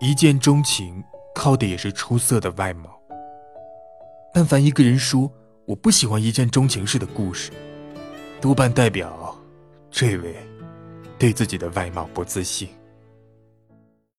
一见钟情靠的也是出色的外貌。但凡一个人说我不喜欢一见钟情式的故事。多半代表这位对自己的外貌不自信。